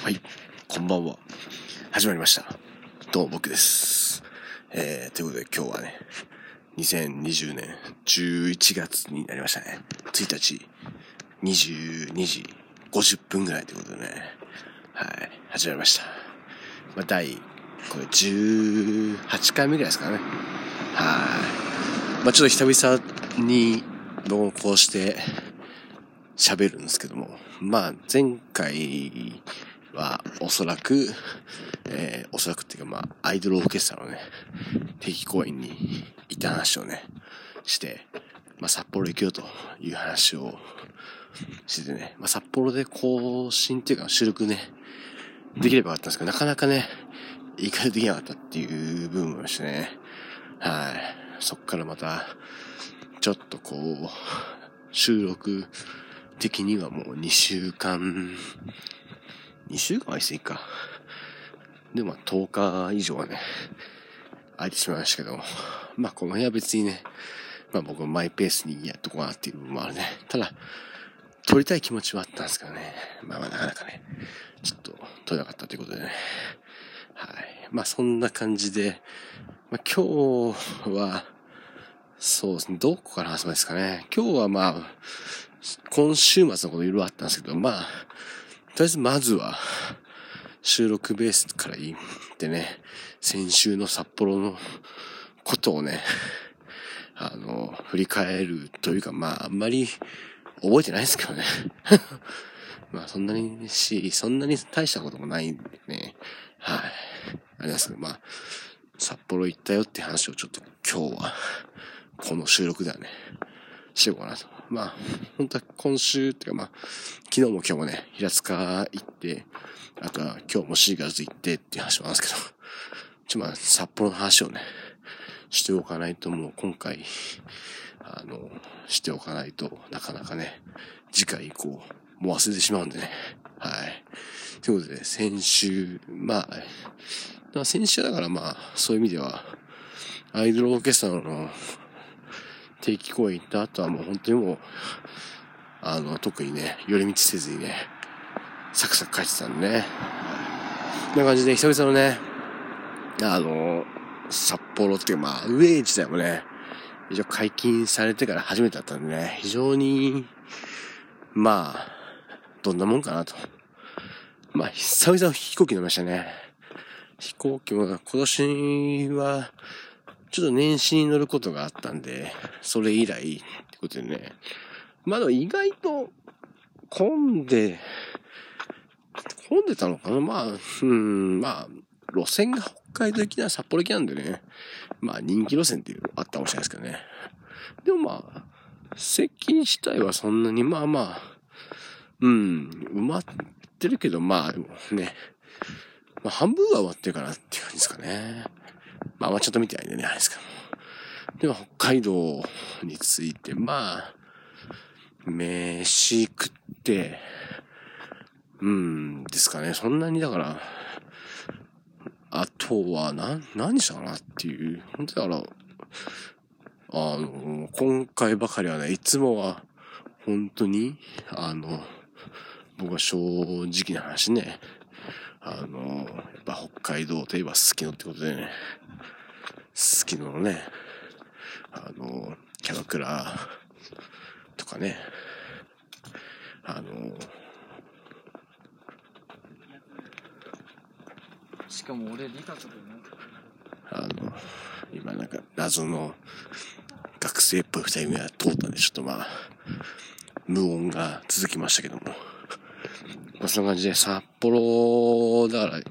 はい、こんばんは。始まりました。どうも僕です。えー、ということで今日はね、2020年11月になりましたね。1日、22時50分ぐらいということでね、はい、始まりました。まあ、第、これ18回目ぐらいですかね。はい。まあ、ちょっと久々に同行して喋るんですけども、まあ、前回はおそらく、えー、おそらくっていうかまあ、アイドルオーケストラのね、定期公演に行った話をね、して、まあ、札幌行くよという話をしててね、まあ、札幌で更新っていうか収録ね、できればよかったんですけど、なかなかね、行かれできなかったっていう部分もしてね、はい。そっからまた、ちょっとこう、収録的にはもう2週間2週間はしていいか。で、まあ、10日以上はね、空いてしまいましたけど、まあ、この辺は別にね、まあ僕マイペースにやっとこうなっていう部分もあるね。ただ、撮りたい気持ちはあったんですけどね。まあまあなかなかね、ちょっと撮れなかったということでね。はい。まあそんな感じで、まあ今日は、そうですね、どこから話せばいいですかね。今日はまあ、今週末のこといろいろあったんですけど、まあ、とりあえずまずは、収録ベースから言ってね、先週の札幌のことをね、あの、振り返るというか、まあ、あんまり覚えてないですけどね。まあ、そんなにし、そんなに大したこともないんでね。はい。ありますけど、まあ、札幌行ったよって話をちょっと今日は、この収録ではね、しようかなと。まあ、本当は今週っていうかまあ、昨日も今日もね、平塚行って、あとは今日もシーガーズ行ってっていう話もあるんですけど、ちょ、まあ、札幌の話をね、しておかないともう今回、あの、しておかないとなかなかね、次回以降、もう忘れてしまうんでね。はい。ということで、先週、まあ、先週だからまあ、そういう意味では、アイドルオーケストラの定期公演行った後はもう本当にもう、あの、特にね、寄り道せずにね、サクサク帰ってたんでね。こんな感じで久々のね、あの、札幌っていうかまあ、ウェイ自体もね、一応解禁されてから初めてだったんでね、非常に、まあ、どんなもんかなと。まあ、久々飛行機乗りましたね。飛行機も今年は、ちょっと年始に乗ることがあったんで、それ以来ってことでね。まあ、意外と混んで、混んでたのかな？まあ、うん、まあ、路線が北海道行きな札幌行きなんでね。まあ、人気路線っていうのあったかもしれないですけどね。でもまあ、席自体はそんなに、まあまあ、うん、埋まってるけど、まあ、ね。まあ、半分は終わってるかなっていう感じですかね。まあ、まあちょっと見てないんでね、あれですけど。では、北海道について、まあ、飯食って、うん、ですかね。そんなにだから、あとは、な、何したかなっていう。本当だから、あの、今回ばかりはね、いつもは、本当に、あの、僕は正直な話ね、あの、やっぱ北海道といえばすすきのってことでね、すすきののね、あの、キャバクラとかね、あの、しかも俺理科とかあの、今なんか謎の学生っぽい二人が通ったんで、ちょっとまあ、無音が続きましたけども。そんな感じで、札幌、だから、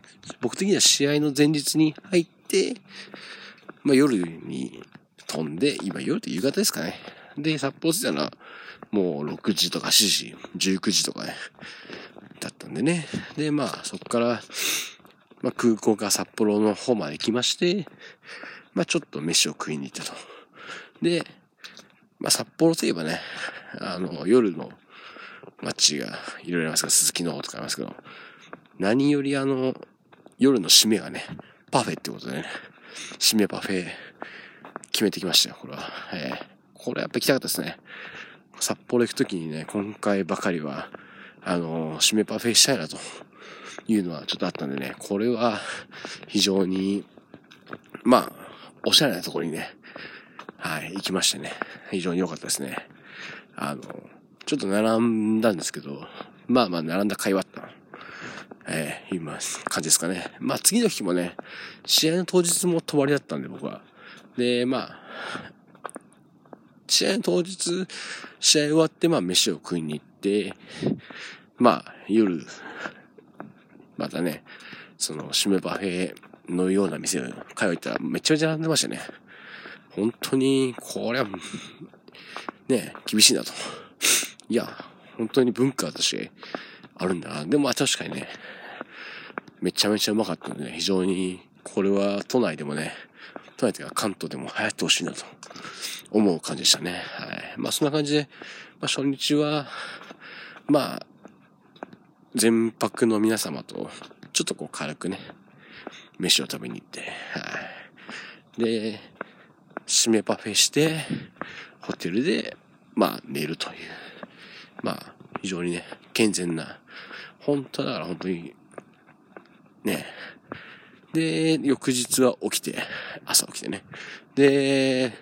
僕的には試合の前日に入って、まあ、夜に飛んで、今夜って夕方ですかね。で、札幌着いたのは、もう6時とか7時、19時とかね、だったんでね。で、まあ、そこから、まあ、空港から札幌の方まで来まして、まあ、ちょっと飯を食いに行ったと。で、まあ、札幌といえばね、あの、夜の街がいろいろありますが、鈴木の方とかありますけど、何よりあの、夜の締めがね、パフェってことでね、締めパフェ決めてきましたよ、これは。えー、これやっぱ行きたかったですね。札幌行くときにね、今回ばかりは、あの、締めパフェしたいなというのはちょっとあったんでね、これは非常に、まあ、おしゃれなところにね、はい、行きましてね、非常に良かったですね。あの、ちょっと並んだんですけど、まあまあ並んだ会話った。えー、今、感じですかね。まあ次の日もね、試合の当日も泊まりだったんで僕は。で、まあ、試合の当日、試合終わってまあ飯を食いに行って、まあ夜、またね、その、締めパフェのような店を通ったらめちゃめちゃ並んでましたね。本当に、これは、ね、厳しいなと。いや、本当に文化としてあるんだな。でもあ確かにね、めちゃめちゃうまかったんでね、非常に、これは都内でもね、都内というか関東でも流行ってほしいなと思う感じでしたね。はい。まあそんな感じで、まあ初日は、まあ、全泊の皆様と、ちょっとこう軽くね、飯を食べに行って、はい。で、締めパフェして、ホテルで、まあ寝るという、まあ非常にね、健全な、本当だから本当に、ね、で、翌日は起きて、朝起きてね。で、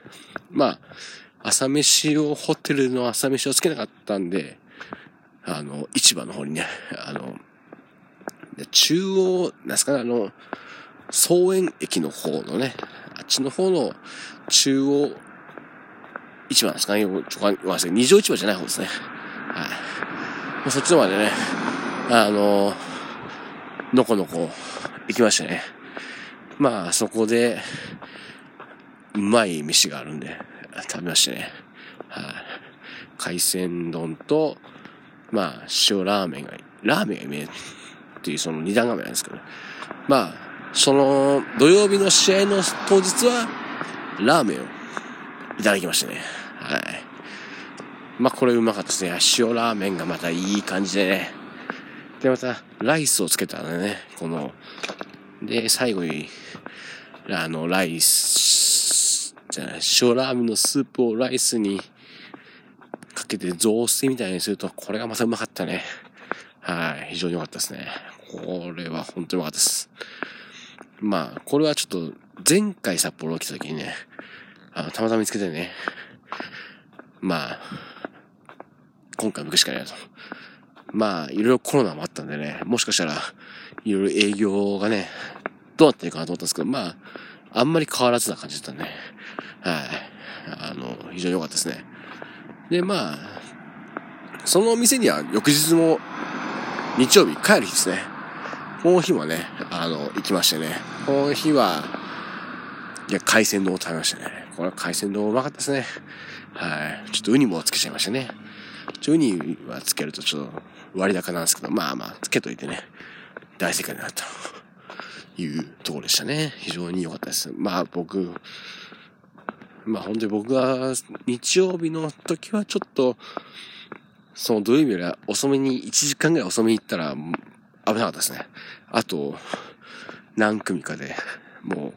まあ、朝飯を、ホテルの朝飯をつけなかったんで、あの、市場の方にね、あの、中央、なんすかね、あの、総園駅の方のね、あっちの方の中央市場なんですかね、ちょ、ごめんなさい、二条市場じゃない方ですね。はい。そっちのまでね、あの、のこのこ行きましたね。まあ、そこで、うまい飯があるんで、食べましたね。はい、海鮮丼と、まあ、塩ラーメンが、ラーメンが見えっていうその二段構えなんですけど、まあ、その土曜日の試合の当日は、ラーメンをいただきましたね。はい。まあ、これうまかったですね。塩ラーメンがまたいい感じでね。で、また、ライスをつけたらね、この、で、最後に、あの、ライス、じゃない、塩ラーメンのスープをライスにかけて雑炊みたいにすると、これがまたうまかったね。はい、非常に良かったですね。これは本当に良かったです。まあ、これはちょっと、前回札幌来た時にね、あの、たまたま見つけてね、まあ、今回も行くしかないなと。まあ、いろいろコロナもあったんでね、もしかしたら、いろいろ営業がね、どうなってるかなと思ったんですけど、まあ、あんまり変わらずな感じだったね。はい。あの、非常に良かったですね。で、まあ、そのお店には翌日も日曜日帰る日ですね。この日もね、あの、行きましてね。この日は、いや、海鮮丼を食べましたね。これは海鮮丼うまかったですね。はい。ちょっとウニもつけちゃいましたね。ちょウニはつけるとちょっと割高なんですけど、まあまあ、つけといてね、大正解だなというところでしたね。非常に良かったです。まあ僕、まあ本当に僕が日曜日の時はちょっと、その土曜日よりは遅めに、1時間ぐらい遅めに行ったら危なかったですね。あと、何組かで、も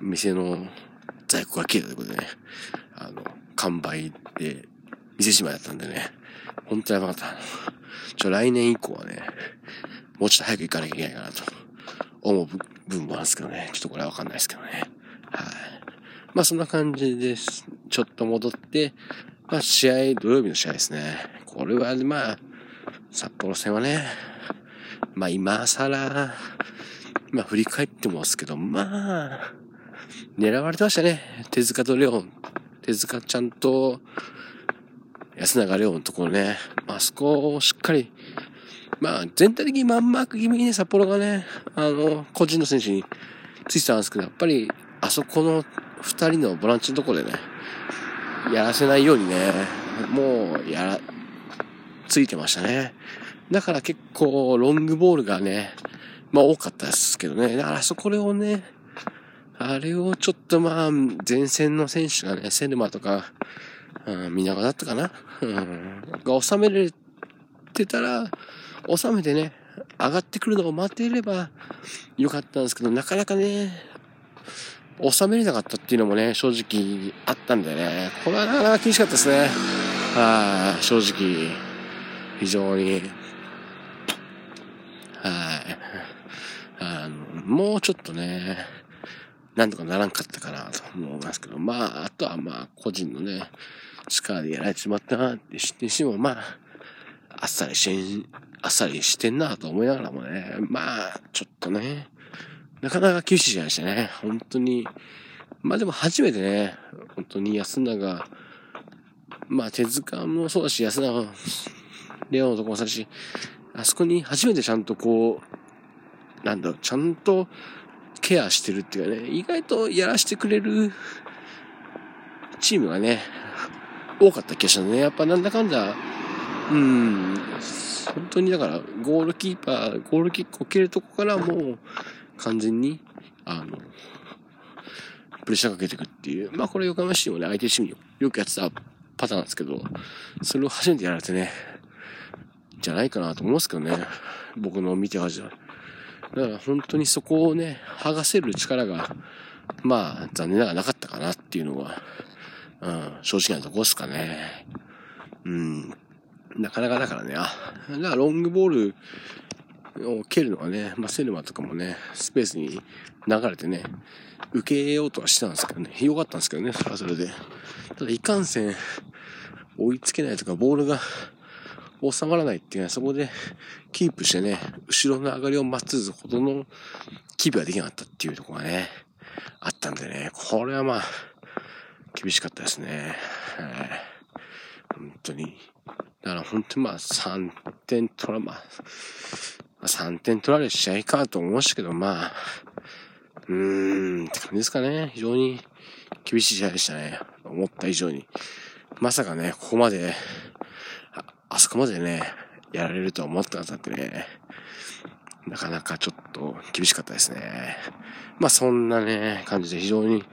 う、店の在庫が切れたということでね、あの、完売で、店じまいだったんでね、本当にやばかった。ちょ、来年以降はね、もうちょっと早く行かなきゃいけないかなと思う部分もあるんですけどね、ちょっとこれはわかんないですけどね。はい。まあそんな感じです。ちょっと戻って、まあ試合、土曜日の試合ですね。これはまあ、札幌戦はね、まあ今更、まあ振り返ってますけど、まあ、狙われてましたね。手塚とレオン。手塚ちゃんと、安永レオンのところね。まあそこをしっかり、まあ全体的にマンマーク気味にね、札幌がね、あの、個人の選手についてたんですけど、やっぱり、あそこの二人のボランチのところでね、やらせないようにね、もう、やら、ついてましたね。だから結構、ロングボールがね、まあ多かったですけどね。だからそこをね、あれをちょっとまあ、前線の選手がね、セルマとか、うん、皆川だったかなうん、が収めれてたら、収めてね、上がってくるのを待てればよかったんですけど、なかなかね、収めれなかったっていうのもね、正直あったんでね、これはなかなか厳しかったですね。はい、正直、非常に。はい。あの、もうちょっとね、なんとかならんかったかなと思いますけど、まあ、あとはまあ、個人のね、力でやられてしまったなって知ってしも、まあ、あっさりしん、あっさりしてんなと思いながらもね、まあ、ちょっとね、なかなか厳しい試合でしたね。本当に。まあでも初めてね、本当に安永、まあ手塚もそうだし、安永、レオのとこもそうだし、あそこに初めてちゃんとこう、なんだろう、ちゃんとケアしてるっていうかね、意外とやらせてくれるチームがね、多かった気がしたね。やっぱなんだかんだ、うん、本当にだから、ゴールキーパー、ゴールキックを蹴るとこからもう、完全に、あの、プレッシャーかけていくっていう。まあこれ横浜市もね、相手チームよくやってたパターンなんですけど、それを初めてやられてね、じゃないかなと思いますけどね。僕の見てはじゃ。だから本当にそこをね、剥がせる力が、まあ残念ながらなかったかなっていうのが、うん、正直なとこですかね。うん。なかなかだからね、あ、だからロングボールを蹴るのがね、まあ、セルマとかもね、スペースに流れてね、受けようとはしてたんですけどね、良かったんですけどね、それはそれで。ただ、いかんせん、追いつけないとか、ボールが収まらないっていうのは、そこでキープしてね、後ろの上がりを待つほどのキープができなかったっていうとこがね、あったんでね、これはまあ、厳しかったですね。本当に。だから本当にまあ3点取ら、まあ、3点取られる試合かと思いましたけど、まあ、うーん、って感じですかね。非常に厳しい試合でしたね。思った以上に。まさかね、ここまで、あそこまでね、やられるとは思ってなかったんでね、なかなかちょっと厳しかったですね。まあそんなね、感じで非常に、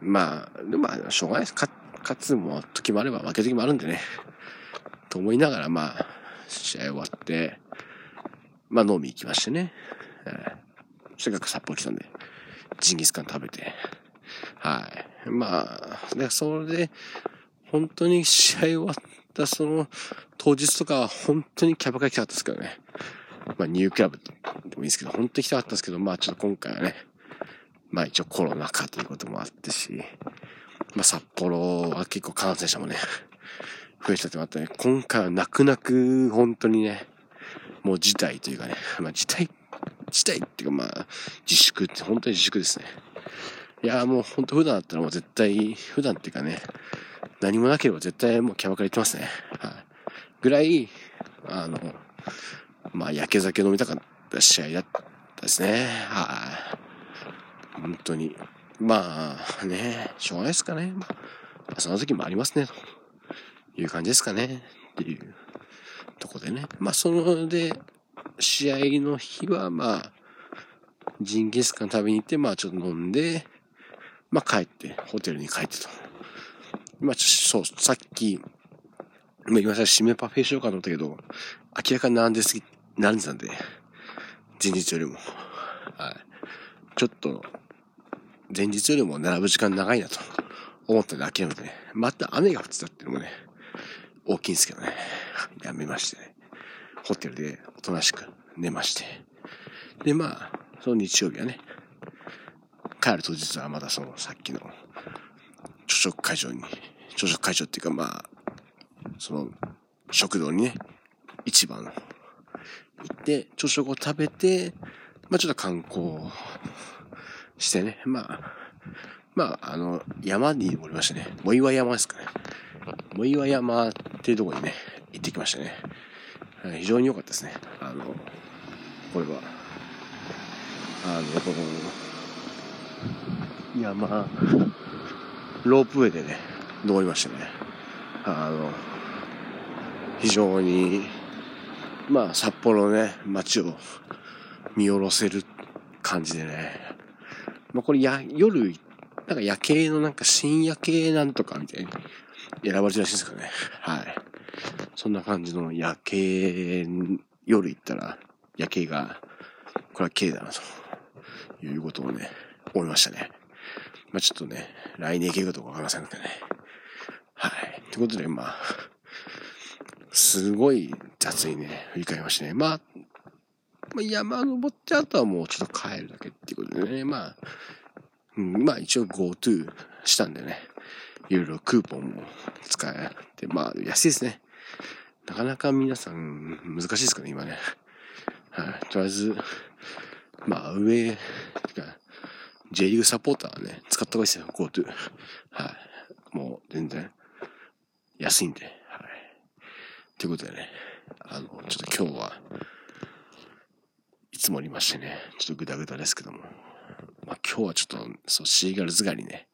まあ、でもまあ、しょうがないです。勝つも時もあれば負け時もあるんでね。と思いながら、まあ、試合終わって、まあ飲み行きましてね。えー、せっかく札幌来たんで、ジンギスカン食べて、はい。まあ、で、それで、本当に試合終わってたその当日とか本当にキャバクラ行きたかったですけどね。まあニュークラブでもいいですけど、本当に行きたかったですけど、まあちょっと今回はね、まあ一応コロナ禍ということもあってし、まあ札幌は結構感染者もね、増えちゃってまったね。今回は泣く泣く本当にね、もう事態というかね、まあ事態、事態っていうかまあ自粛って本当に自粛ですね。いやもう本当普段だったらもう絶対、普段っていうかね、何もなければ絶対もうキャバクラ行ってますね。はい。ぐらい、あの、まあ焼け酒飲みたかった試合だったですね。はい。本当に。まあね、しょうがないですかね。まあ、その時もありますね、という感じですかね。っていうとこでね。まあ、そので、試合の日は、まあ、ジンギスカン食べに行って、まあ、ちょっと飲んで、まあ、帰って、ホテルに帰ってと。まあ、そう、さっき、今言いまあ、今さ、締めパフェしようかと思ったけど、明らかに並んですぎ、並んでたんで、前日よりも。はい。ちょっと、前日よりも並ぶ時間長いなと思ったんで諦めてね。また雨が降ってたっていうのもね、大きいんですけどね。やめましてね。ホテルでおとなしく寝まして。で、まあ、その日曜日はね、帰る当日はまだそのさっきの朝食会場に、朝食会場っていうかまあ、その食堂にね、市場の行って、朝食を食べて、まあちょっと観光してね、まあ、まあ、あの、山に登りましたね。藻岩山ですかね。藻岩山っていうとこにね、行ってきましたね。非常に良かったですね。あの、これは、あの、山、ロープウェイでね、登りましたね。あの、非常に、まあ、札幌のね、街を見下ろせる感じでね。まあ、これや、夜、なんか夜景のなんか深夜系なんとかみたいに選ばれてるらしいですかね。はい。そんな感じの夜景、夜行ったら夜景が、これは綺麗だなということをね、思いましたね。まあちょっとね、来年行けるかどうかわかりませんけどね。はい。ということで、まあ、すごい雑にね、振り返りましたね。まあ、まあ、山登ってあとはもうちょっと帰るだけっていうことでね、まあ、うん、まあ一応 GoTo したんでね、いろいろクーポンも使えて、まあ安いですね。なかなか皆さん難しいですかね、今ね。はい、とりあえず、まあ上、J リーグサポーターはね、使った方がいいですよ、GoTo。はい。もう全然安いんで、はい。ということでね、あの、ちょっと今日は、いつもありましてね、ちょっとグダグダですけども、まあ今日はちょっと、そう、シーガルズ狩りね、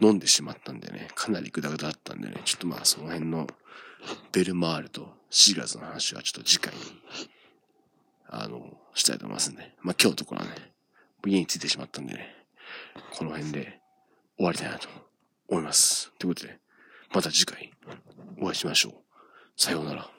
飲んでしまったんでね、かなりグダグダだったんでね、ちょっとまあその辺のベルマールとシーガルズの話はちょっと次回に、あの、したいと思いますんで、まあ今日のところはね、家に着いてしまったんでね、この辺で終わりたいなと思います。ということで、また次回お会いしましょう。さようなら。